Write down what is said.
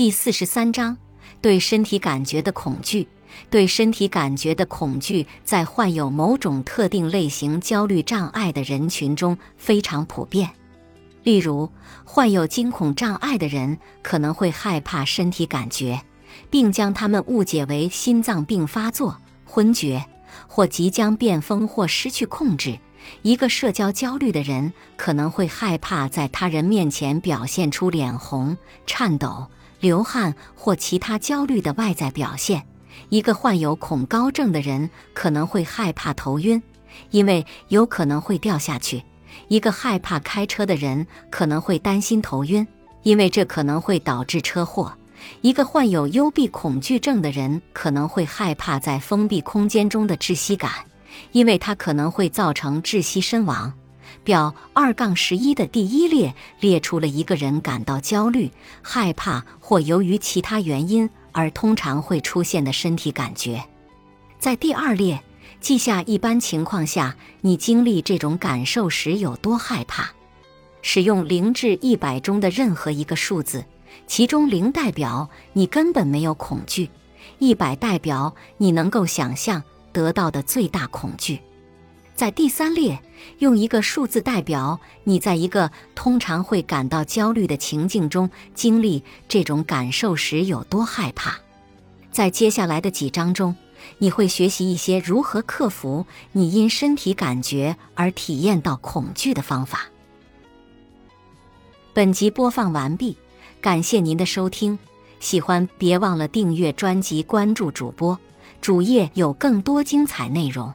第四十三章，对身体感觉的恐惧。对身体感觉的恐惧，在患有某种特定类型焦虑障碍的人群中非常普遍。例如，患有惊恐障碍的人可能会害怕身体感觉，并将他们误解为心脏病发作、昏厥或即将变疯或失去控制。一个社交焦虑的人可能会害怕在他人面前表现出脸红、颤抖、流汗或其他焦虑的外在表现。一个患有恐高症的人可能会害怕头晕，因为有可能会掉下去。一个害怕开车的人可能会担心头晕，因为这可能会导致车祸。一个患有幽闭恐惧症的人可能会害怕在封闭空间中的窒息感。因为它可能会造成窒息身亡。表二杠十一的第一列列出了一个人感到焦虑、害怕或由于其他原因而通常会出现的身体感觉。在第二列记下一般情况下你经历这种感受时有多害怕。使用零至一百中的任何一个数字，其中零代表你根本没有恐惧，一百代表你能够想象。得到的最大恐惧，在第三列用一个数字代表你在一个通常会感到焦虑的情境中经历这种感受时有多害怕。在接下来的几章中，你会学习一些如何克服你因身体感觉而体验到恐惧的方法。本集播放完毕，感谢您的收听，喜欢别忘了订阅专辑、关注主播。主页有更多精彩内容。